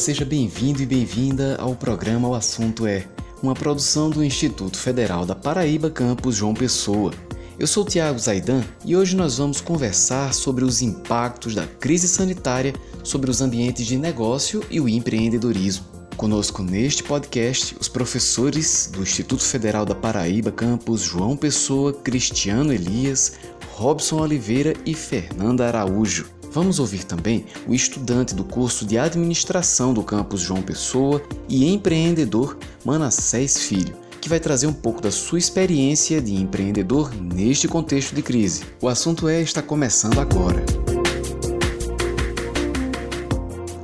Seja bem-vindo e bem-vinda ao programa O Assunto É, uma produção do Instituto Federal da Paraíba Campus João Pessoa. Eu sou Tiago Zaidan e hoje nós vamos conversar sobre os impactos da crise sanitária sobre os ambientes de negócio e o empreendedorismo. Conosco neste podcast os professores do Instituto Federal da Paraíba Campus João Pessoa, Cristiano Elias, Robson Oliveira e Fernanda Araújo. Vamos ouvir também o estudante do curso de administração do campus João Pessoa e empreendedor Manassés Filho, que vai trazer um pouco da sua experiência de empreendedor neste contexto de crise. O assunto é está começando agora.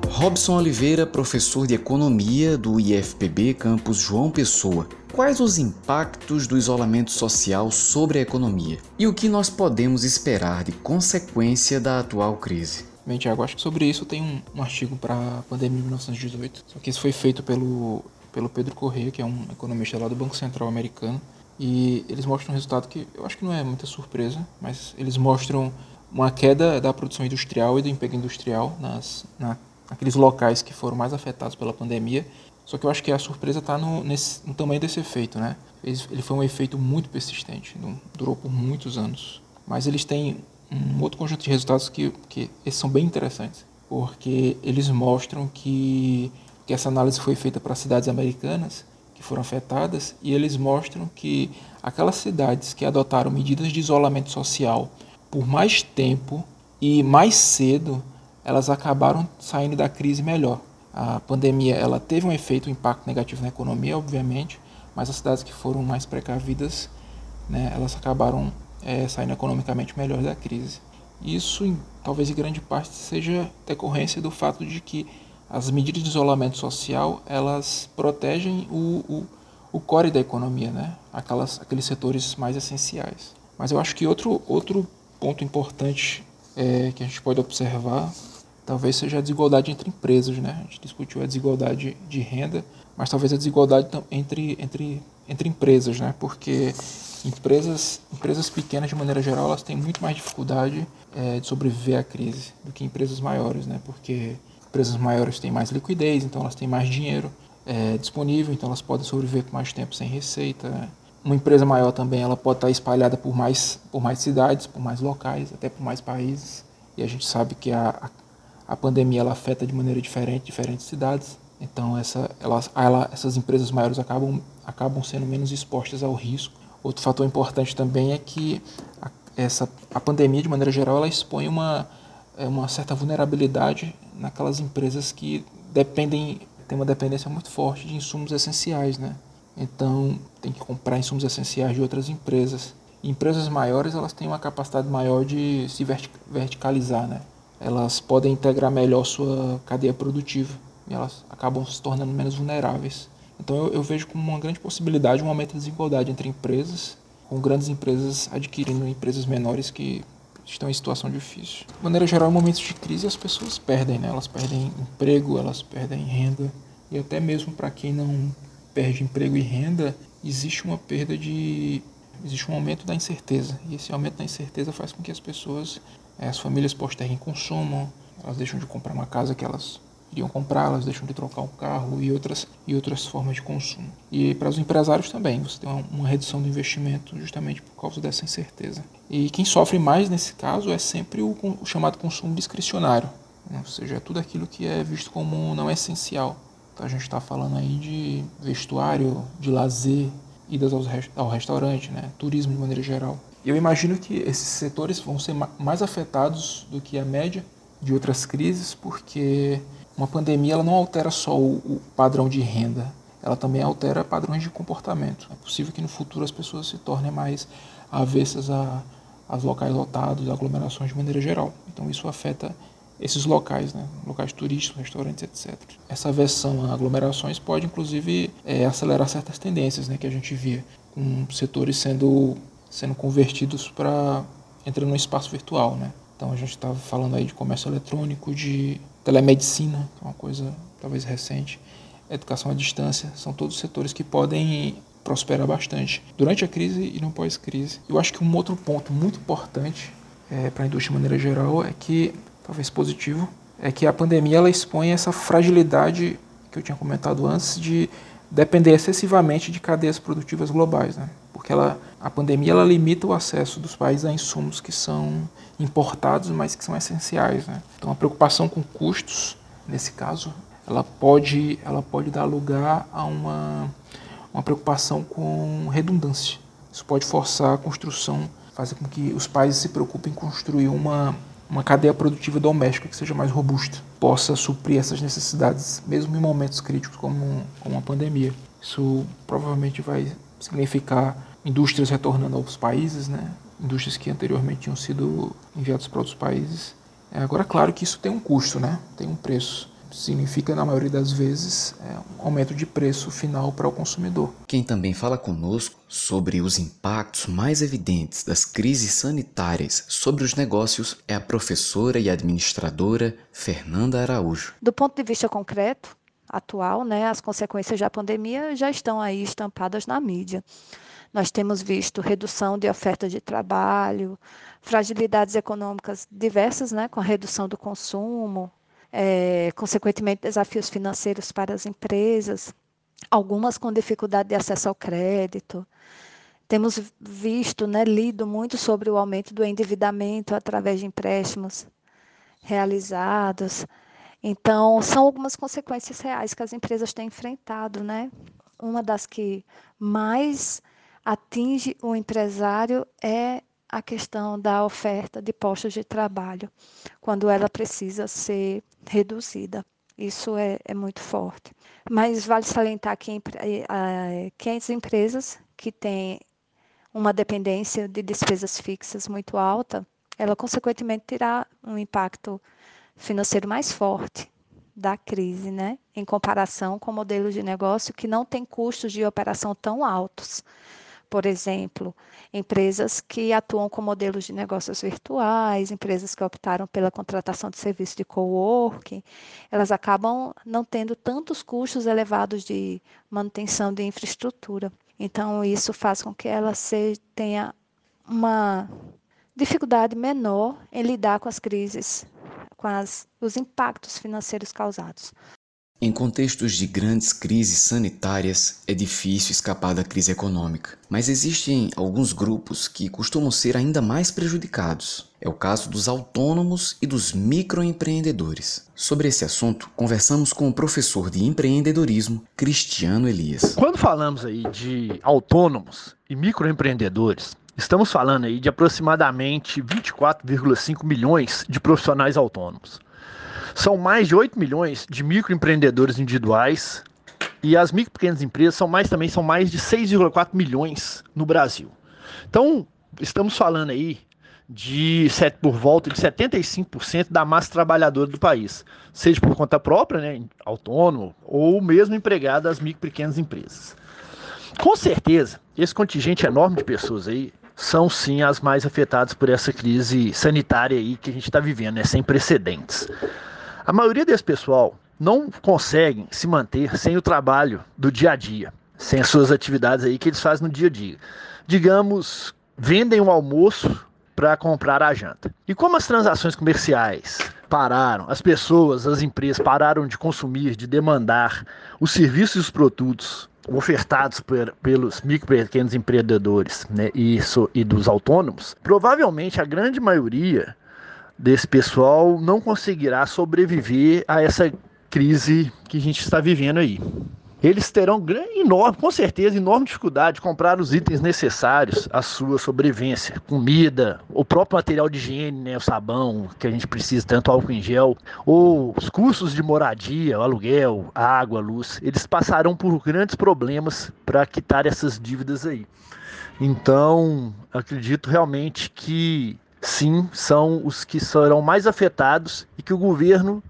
Robson Oliveira, professor de economia do IFPB Campus João Pessoa. Quais os impactos do isolamento social sobre a economia? E o que nós podemos esperar de consequência da atual crise? Bem, Tiago, acho que sobre isso tem um, um artigo para a pandemia de 1918. Só que isso foi feito pelo, pelo Pedro Corrêa, que é um economista lá do Banco Central americano. E eles mostram um resultado que eu acho que não é muita surpresa, mas eles mostram uma queda da produção industrial e do emprego industrial nas, na aqueles locais que foram mais afetados pela pandemia. Só que eu acho que a surpresa está no, no tamanho desse efeito, né? Ele foi um efeito muito persistente, durou por muitos anos. Mas eles têm um outro conjunto de resultados que, que esses são bem interessantes, porque eles mostram que, que essa análise foi feita para cidades americanas que foram afetadas e eles mostram que aquelas cidades que adotaram medidas de isolamento social por mais tempo e mais cedo elas acabaram saindo da crise melhor. A pandemia ela teve um efeito, um impacto negativo na economia, obviamente, mas as cidades que foram mais precavidas, né, elas acabaram é, saindo economicamente melhor da crise. Isso, talvez em grande parte, seja decorrência do fato de que as medidas de isolamento social elas protegem o, o, o core da economia, né? Aquelas, aqueles setores mais essenciais. Mas eu acho que outro, outro ponto importante é, que a gente pode observar talvez seja a desigualdade entre empresas, né? A gente discutiu a desigualdade de renda, mas talvez a desigualdade entre, entre, entre empresas, né? Porque empresas, empresas pequenas, de maneira geral, elas têm muito mais dificuldade é, de sobreviver à crise do que empresas maiores, né? Porque empresas maiores têm mais liquidez, então elas têm mais dinheiro é, disponível, então elas podem sobreviver por mais tempo sem receita. Né? Uma empresa maior também, ela pode estar espalhada por mais, por mais cidades, por mais locais, até por mais países. E a gente sabe que a, a pandemia ela afeta de maneira diferente diferentes cidades. Então essa, elas, ela, essas empresas maiores acabam, acabam sendo menos expostas ao risco. Outro fator importante também é que a, essa, a pandemia, de maneira geral, ela expõe uma, é, uma certa vulnerabilidade naquelas empresas que dependem, tem uma dependência muito forte de insumos essenciais, né? Então tem que comprar insumos essenciais de outras empresas. E empresas maiores elas têm uma capacidade maior de se verticalizar, né? Elas podem integrar melhor sua cadeia produtiva e elas acabam se tornando menos vulneráveis. Então eu, eu vejo como uma grande possibilidade um aumento da desigualdade entre empresas, com grandes empresas adquirindo empresas menores que estão em situação difícil. De maneira geral, em momentos de crise as pessoas perdem, né? elas perdem emprego, elas perdem renda e até mesmo para quem não perde emprego e renda, existe uma perda de existe um aumento da incerteza e esse aumento da incerteza faz com que as pessoas as famílias posterguem consumo, elas deixam de comprar uma casa que elas iriam comprar, elas deixam de trocar um carro e outras, e outras formas de consumo. E para os empresários também, você tem uma, redução do investimento justamente por causa dessa incerteza. E quem sofre mais nesse caso é sempre o, o chamado consumo discricionário, né? ou seja, é tudo aquilo que é visto como não essencial. Então a gente está falando aí de vestuário, de lazer, idas ao, ao restaurante, né? turismo de maneira geral. Eu imagino que esses setores vão ser mais afetados do que a média de outras crises, porque uma pandemia ela não altera só o, o padrão de renda, ela também altera padrões de comportamento. É possível que no futuro as pessoas se tornem mais avessas a, a locais lotados, aglomerações de maneira geral. Então isso afeta esses locais, né? locais turísticos, restaurantes, etc. Essa versão a aglomerações pode, inclusive, é, acelerar certas tendências né, que a gente via, com setores sendo sendo convertidos para entrar no espaço virtual, né? Então a gente estava falando aí de comércio eletrônico, de telemedicina, que é uma coisa talvez recente, educação à distância, são todos setores que podem prosperar bastante durante a crise e no pós-crise. Eu acho que um outro ponto muito importante é, para a indústria de maneira geral é que, talvez positivo, é que a pandemia ela expõe essa fragilidade que eu tinha comentado antes de depender excessivamente de cadeias produtivas globais, né? Porque ela, a pandemia ela limita o acesso dos países a insumos que são importados, mas que são essenciais, né? Então a preocupação com custos, nesse caso, ela pode, ela pode dar lugar a uma, uma preocupação com redundância. Isso pode forçar a construção, fazer com que os países se preocupem em construir uma, uma cadeia produtiva doméstica que seja mais robusta, possa suprir essas necessidades, mesmo em momentos críticos como, como uma pandemia. Isso provavelmente vai significar indústrias retornando aos países, né? indústrias que anteriormente tinham sido enviadas para outros países. É, agora, claro que isso tem um custo, né? tem um preço significa, na maioria das vezes, é, um aumento de preço final para o consumidor. Quem também fala conosco sobre os impactos mais evidentes das crises sanitárias sobre os negócios é a professora e administradora Fernanda Araújo. Do ponto de vista concreto, atual, né, as consequências da pandemia já estão aí estampadas na mídia. Nós temos visto redução de oferta de trabalho, fragilidades econômicas diversas, né, com a redução do consumo, é, consequentemente, desafios financeiros para as empresas, algumas com dificuldade de acesso ao crédito. Temos visto, né, lido muito sobre o aumento do endividamento através de empréstimos realizados. Então, são algumas consequências reais que as empresas têm enfrentado, né? Uma das que mais atinge o empresário é a questão da oferta de postos de trabalho, quando ela precisa ser reduzida. Isso é, é muito forte. Mas vale salientar que, eh, que as empresas que têm uma dependência de despesas fixas muito alta, ela consequentemente terá um impacto financeiro mais forte da crise, né? Em comparação com modelos de negócio que não têm custos de operação tão altos por exemplo, empresas que atuam com modelos de negócios virtuais, empresas que optaram pela contratação de serviço de coworking, elas acabam não tendo tantos custos elevados de manutenção de infraestrutura. Então, isso faz com que ela se, tenha uma dificuldade menor em lidar com as crises, com as, os impactos financeiros causados. Em contextos de grandes crises sanitárias, é difícil escapar da crise econômica, mas existem alguns grupos que costumam ser ainda mais prejudicados. É o caso dos autônomos e dos microempreendedores. Sobre esse assunto, conversamos com o professor de empreendedorismo, Cristiano Elias. Quando falamos aí de autônomos e microempreendedores, estamos falando aí de aproximadamente 24,5 milhões de profissionais autônomos. São mais de 8 milhões de microempreendedores individuais e as micro e pequenas empresas são mais também são mais de 6,4 milhões no Brasil. Então, estamos falando aí de por volta de 75% da massa trabalhadora do país, seja por conta própria, né, autônomo, ou mesmo empregado das micro e pequenas empresas. Com certeza, esse contingente enorme de pessoas aí são sim as mais afetadas por essa crise sanitária aí que a gente está vivendo, né, sem precedentes. A maioria desse pessoal não conseguem se manter sem o trabalho do dia a dia, sem as suas atividades aí que eles fazem no dia a dia. Digamos, vendem o almoço para comprar a janta. E como as transações comerciais pararam, as pessoas, as empresas pararam de consumir, de demandar os serviços e os produtos ofertados pelos micro e pequenos empreendedores né, e, e dos autônomos, provavelmente a grande maioria desse pessoal não conseguirá sobreviver a essa crise que a gente está vivendo aí. Eles terão enorme, com certeza, enorme dificuldade de comprar os itens necessários à sua sobrevivência, comida, o próprio material de higiene, né, o sabão que a gente precisa, tanto álcool em gel, ou os custos de moradia, o aluguel, água, luz. Eles passarão por grandes problemas para quitar essas dívidas aí. Então, acredito realmente que sim, são os que serão mais afetados e que o governo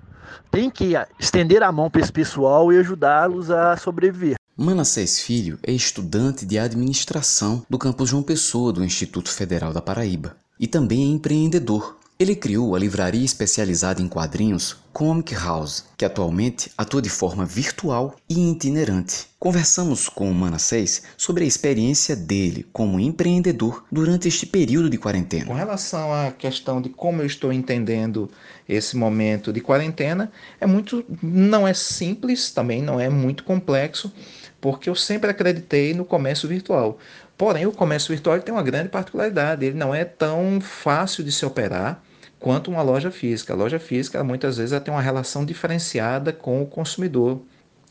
tem que estender a mão para esse pessoal e ajudá-los a sobreviver. Manassés Filho é estudante de administração do campus João Pessoa do Instituto Federal da Paraíba e também é empreendedor. Ele criou a livraria especializada em quadrinhos Comic House, que atualmente atua de forma virtual e itinerante. Conversamos com o Manassés sobre a experiência dele como empreendedor durante este período de quarentena. Com relação à questão de como eu estou entendendo esse momento de quarentena, é muito não é simples, também não é muito complexo, porque eu sempre acreditei no comércio virtual. Porém, o comércio virtual tem uma grande particularidade, ele não é tão fácil de se operar quanto uma loja física. A loja física, muitas vezes, tem uma relação diferenciada com o consumidor.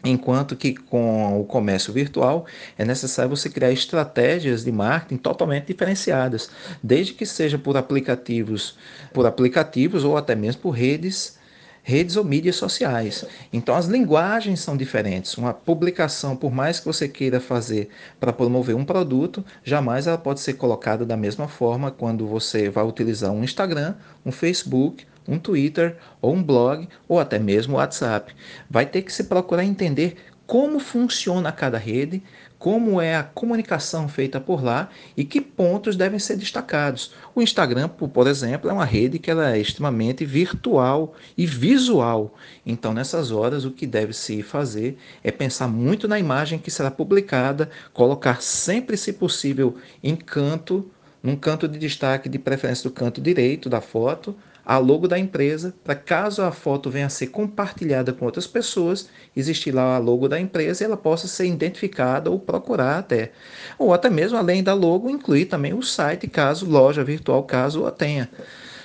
Enquanto que com o comércio virtual é necessário você criar estratégias de marketing totalmente diferenciadas, desde que seja por aplicativos, por aplicativos ou até mesmo por redes redes ou mídias sociais. Então as linguagens são diferentes. Uma publicação, por mais que você queira fazer para promover um produto, jamais ela pode ser colocada da mesma forma quando você vai utilizar um Instagram, um Facebook, um Twitter ou um blog ou até mesmo o WhatsApp. Vai ter que se procurar entender como funciona cada rede, como é a comunicação feita por lá e que pontos devem ser destacados. O Instagram, por exemplo, é uma rede que ela é extremamente virtual e visual. Então, nessas horas, o que deve se fazer é pensar muito na imagem que será publicada, colocar sempre, se possível, em canto, num canto de destaque, de preferência do canto direito da foto, a logo da empresa, para caso a foto venha a ser compartilhada com outras pessoas, existir lá a logo da empresa e ela possa ser identificada ou procurar até. Ou até mesmo, além da logo, incluir também o site, caso loja virtual, caso a tenha.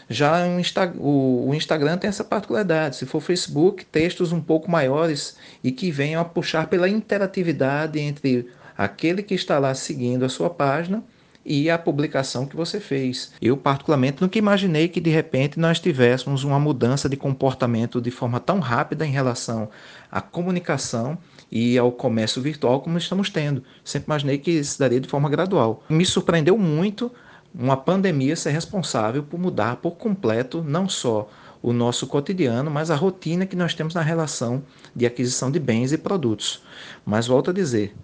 Já o, Insta, o, o, Instagram tem essa particularidade. Se for Facebook, textos um pouco maiores e que venham a puxar pela interatividade entre aquele que está lá seguindo a sua página e a publicação que você fez. Eu, particularmente, nunca imaginei que de repente nós tivéssemos uma mudança de comportamento de forma tão rápida em relação à comunicação e ao comércio virtual como estamos tendo. Sempre imaginei que isso daria de forma gradual. Me surpreendeu muito uma pandemia ser responsável por mudar por completo não só o nosso cotidiano, mas a rotina que nós temos na relação de aquisição de bens e produtos. Mas volto a dizer,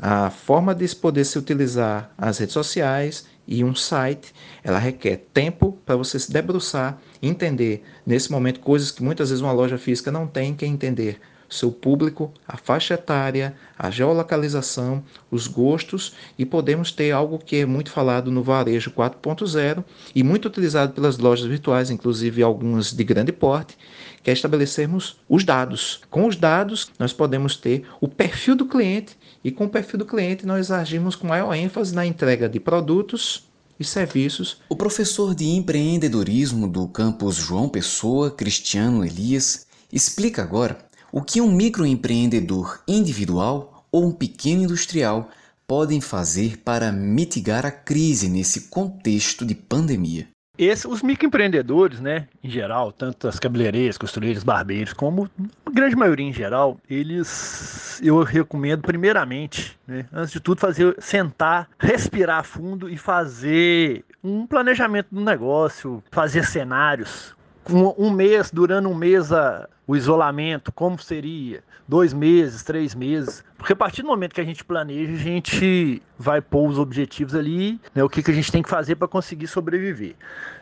a forma de poder se utilizar as redes sociais e um site, ela requer tempo para você se debruçar, entender nesse momento coisas que muitas vezes uma loja física não tem, que entender. Seu público, a faixa etária, a geolocalização, os gostos e podemos ter algo que é muito falado no varejo 4.0 e muito utilizado pelas lojas virtuais, inclusive algumas de grande porte, que é estabelecermos os dados. Com os dados, nós podemos ter o perfil do cliente e com o perfil do cliente nós agimos com maior ênfase na entrega de produtos e serviços. O professor de empreendedorismo do campus João Pessoa, Cristiano Elias, explica agora o que um microempreendedor individual ou um pequeno industrial podem fazer para mitigar a crise nesse contexto de pandemia. Esse, os microempreendedores, né, em geral, tanto as cabeleireiras, costureiras, barbeiros, como a grande maioria em geral, eles eu recomendo primeiramente, né, antes de tudo, fazer sentar, respirar fundo e fazer um planejamento do negócio, fazer cenários. Um, mês, durando um mês a, o isolamento, como seria, dois meses, três meses. Porque a partir do momento que a gente planeja, a gente vai pôr os objetivos ali, né, o que, que a gente tem que fazer para conseguir sobreviver.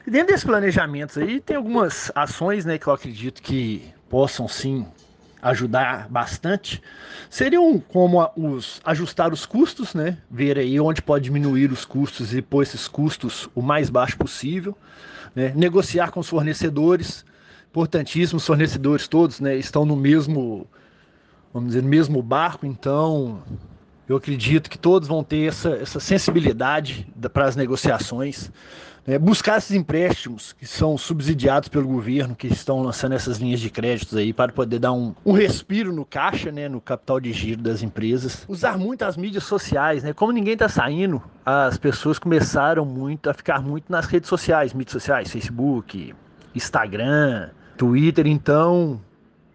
E dentro desses planejamentos aí, tem algumas ações né, que eu acredito que possam sim ajudar bastante seriam como os ajustar os custos, né? Ver aí onde pode diminuir os custos e pôr esses custos o mais baixo possível, né? Negociar com os fornecedores, importantíssimo, os fornecedores todos, né? Estão no mesmo vamos dizer, no mesmo barco, então eu acredito que todos vão ter essa, essa sensibilidade para as negociações. Né? Buscar esses empréstimos que são subsidiados pelo governo, que estão lançando essas linhas de créditos aí para poder dar um, um respiro no caixa, né? no capital de giro das empresas. Usar muito as mídias sociais, né? Como ninguém está saindo, as pessoas começaram muito a ficar muito nas redes sociais, mídias sociais, Facebook, Instagram, Twitter, então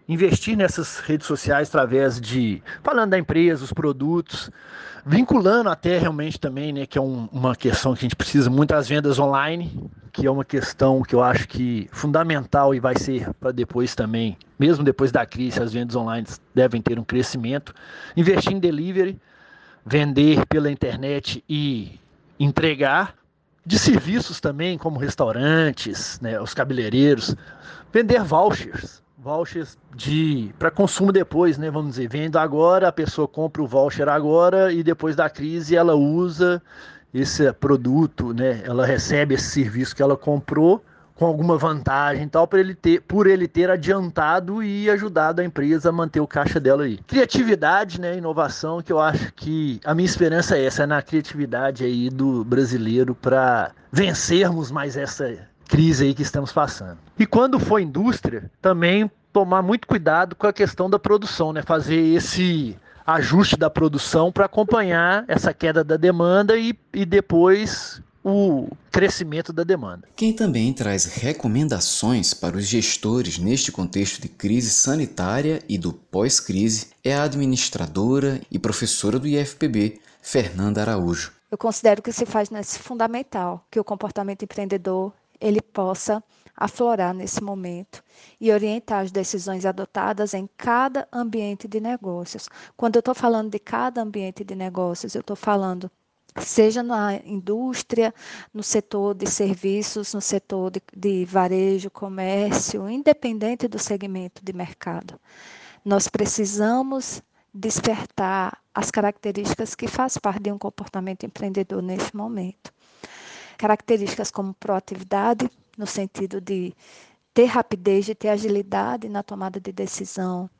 investir nessas redes sociais através de falando da empresa, os produtos, vinculando até realmente também, né, que é um, uma questão que a gente precisa muito as vendas online, que é uma questão que eu acho que fundamental e vai ser para depois também, mesmo depois da crise, as vendas online devem ter um crescimento, investir em delivery, vender pela internet e entregar. De serviços também, como restaurantes, né, os cabeleireiros, vender vouchers vouchers de para consumo depois, né? Vamos dizer, vendo agora, a pessoa compra o voucher agora e depois da crise ela usa esse produto, né? Ela recebe esse serviço que ela comprou com alguma vantagem tal para ele ter, por ele ter adiantado e ajudado a empresa a manter o caixa dela aí. Criatividade, né, inovação, que eu acho que a minha esperança é essa, é na criatividade aí do brasileiro para vencermos mais essa crise aí que estamos passando. E quando for indústria, também tomar muito cuidado com a questão da produção, né? Fazer esse ajuste da produção para acompanhar essa queda da demanda e, e depois o crescimento da demanda. Quem também traz recomendações para os gestores neste contexto de crise sanitária e do pós-crise é a administradora e professora do IFPB, Fernanda Araújo. Eu considero que se faz nesse fundamental que o comportamento empreendedor ele possa aflorar nesse momento e orientar as decisões adotadas em cada ambiente de negócios. Quando eu estou falando de cada ambiente de negócios, eu estou falando seja na indústria, no setor de serviços, no setor de, de, varejo, comércio, independente do segmento de mercado. Nós precisamos despertar as características que faz parte de um comportamento empreendedor nesse momento características como proatividade, no sentido de ter rapidez, de ter agilidade na tomada de decisão,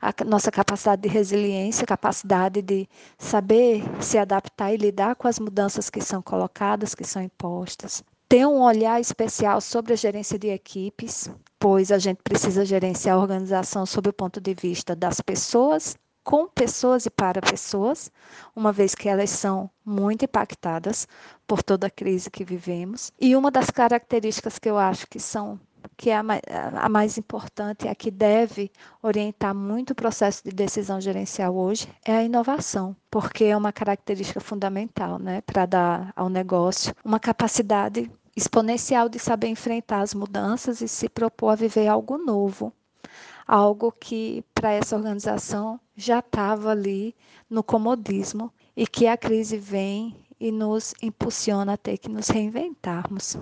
a nossa capacidade de resiliência, capacidade de saber se adaptar e lidar com as mudanças que são colocadas, que são impostas. Ter um olhar especial sobre a gerência de equipes, pois a gente precisa gerenciar a organização sob o ponto de vista das pessoas com pessoas e para pessoas, uma vez que elas são muito impactadas por toda a crise que vivemos. E uma das características que eu acho que são que é a mais, a mais importante, a que deve orientar muito o processo de decisão gerencial hoje, é a inovação, porque é uma característica fundamental né, para dar ao negócio uma capacidade exponencial de saber enfrentar as mudanças e se propor a viver algo novo, algo que para essa organização já estava ali no comodismo e que a crise vem e nos impulsiona a ter que nos reinventarmos.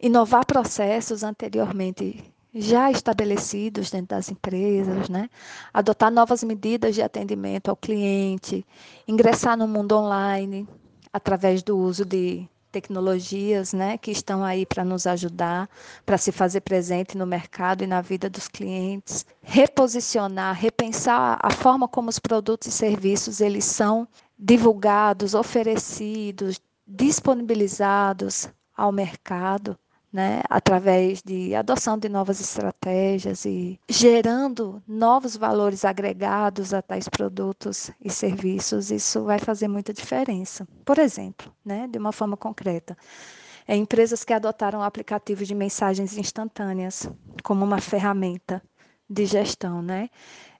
Inovar processos anteriormente já estabelecidos dentro das empresas, né? adotar novas medidas de atendimento ao cliente, ingressar no mundo online através do uso de tecnologias né, que estão aí para nos ajudar, para se fazer presente no mercado e na vida dos clientes, reposicionar, repensar a forma como os produtos e serviços eles são divulgados, oferecidos, disponibilizados ao mercado né, através de adoção de novas estratégias e gerando novos valores agregados a tais produtos e serviços, isso vai fazer muita diferença. Por exemplo, né, de uma forma concreta, é, empresas que adotaram aplicativos de mensagens instantâneas como uma ferramenta de gestão, né?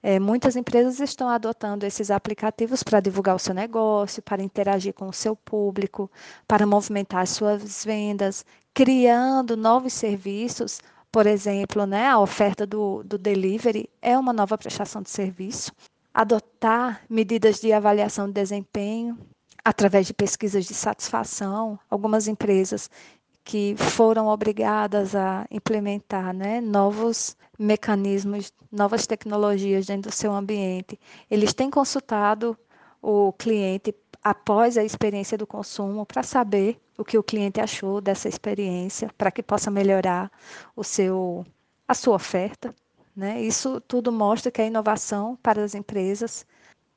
É, muitas empresas estão adotando esses aplicativos para divulgar o seu negócio, para interagir com o seu público, para movimentar as suas vendas, criando novos serviços. Por exemplo, né, a oferta do, do delivery é uma nova prestação de serviço. Adotar medidas de avaliação de desempenho através de pesquisas de satisfação. Algumas empresas que foram obrigadas a implementar né, novos mecanismos, novas tecnologias dentro do seu ambiente. Eles têm consultado o cliente após a experiência do consumo para saber o que o cliente achou dessa experiência, para que possa melhorar o seu, a sua oferta. Né? Isso tudo mostra que a inovação para as empresas,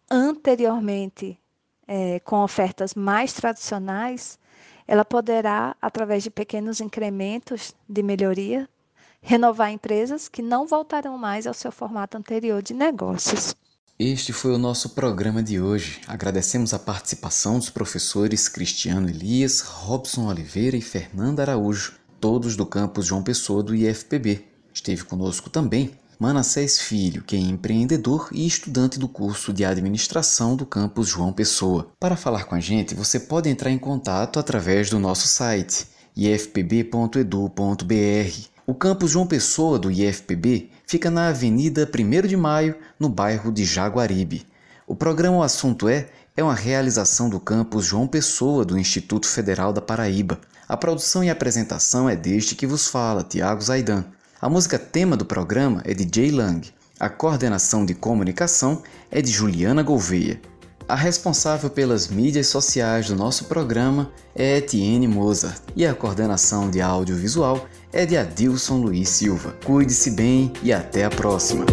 anteriormente é, com ofertas mais tradicionais, ela poderá, através de pequenos incrementos de melhoria, renovar empresas que não voltarão mais ao seu formato anterior de negócios. Este foi o nosso programa de hoje. Agradecemos a participação dos professores Cristiano Elias, Robson Oliveira e Fernanda Araújo, todos do campus João Pessoa do IFPB. Esteve conosco também Manassés Filho, que é empreendedor e estudante do curso de administração do campus João Pessoa. Para falar com a gente, você pode entrar em contato através do nosso site ifpb.edu.br o campus João Pessoa do IFPB fica na Avenida 1 de Maio, no bairro de Jaguaribe. O programa O Assunto É é uma realização do campus João Pessoa do Instituto Federal da Paraíba. A produção e apresentação é deste que vos fala, Tiago Zaidan. A música tema do programa é de Jay Lang. A coordenação de comunicação é de Juliana Gouveia. A responsável pelas mídias sociais do nosso programa é Etienne Mozart e a coordenação de audiovisual é de Adilson Luiz Silva. Cuide-se bem e até a próxima!